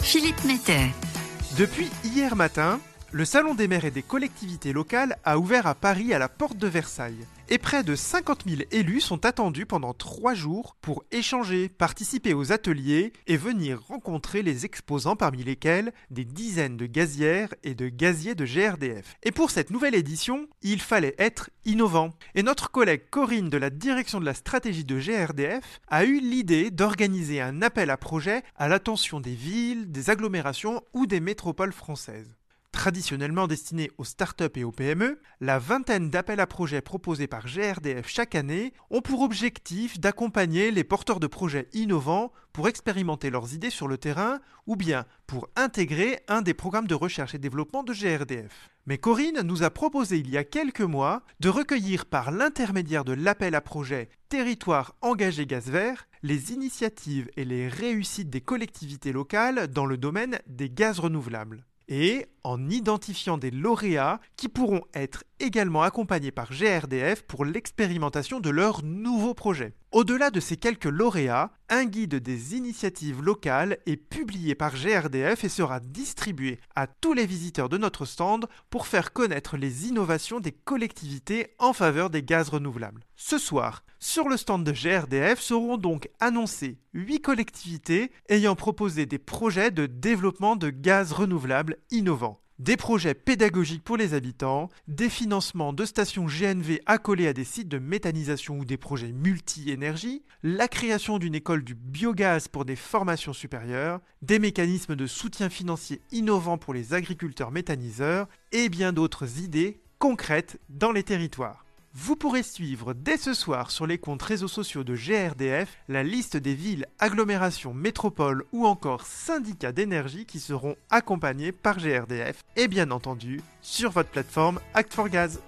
Philippe Mettet. Depuis hier matin, le Salon des maires et des collectivités locales a ouvert à Paris à la porte de Versailles. Et près de 50 000 élus sont attendus pendant trois jours pour échanger, participer aux ateliers et venir rencontrer les exposants parmi lesquels des dizaines de gazières et de gaziers de GRDF. Et pour cette nouvelle édition, il fallait être innovant. Et notre collègue Corinne de la direction de la stratégie de GRDF a eu l'idée d'organiser un appel à projet à l'attention des villes, des agglomérations ou des métropoles françaises. Traditionnellement destinée aux startups et aux PME, la vingtaine d'appels à projets proposés par GRDF chaque année ont pour objectif d'accompagner les porteurs de projets innovants pour expérimenter leurs idées sur le terrain ou bien pour intégrer un des programmes de recherche et développement de GRDF. Mais Corinne nous a proposé il y a quelques mois de recueillir par l'intermédiaire de l'appel à projet Territoire engagé gaz vert les initiatives et les réussites des collectivités locales dans le domaine des gaz renouvelables et en identifiant des lauréats qui pourront être également accompagnés par GRDF pour l'expérimentation de leurs nouveaux projets. Au-delà de ces quelques lauréats, un guide des initiatives locales est publié par GRDF et sera distribué à tous les visiteurs de notre stand pour faire connaître les innovations des collectivités en faveur des gaz renouvelables. Ce soir, sur le stand de GRDF seront donc annoncées 8 collectivités ayant proposé des projets de développement de gaz renouvelables innovants des projets pédagogiques pour les habitants, des financements de stations GNV accolées à des sites de méthanisation ou des projets multi-énergie, la création d'une école du biogaz pour des formations supérieures, des mécanismes de soutien financier innovants pour les agriculteurs méthaniseurs et bien d'autres idées concrètes dans les territoires. Vous pourrez suivre dès ce soir sur les comptes réseaux sociaux de GRDF la liste des villes, agglomérations, métropoles ou encore syndicats d'énergie qui seront accompagnés par GRDF et bien entendu sur votre plateforme Act for Gaz.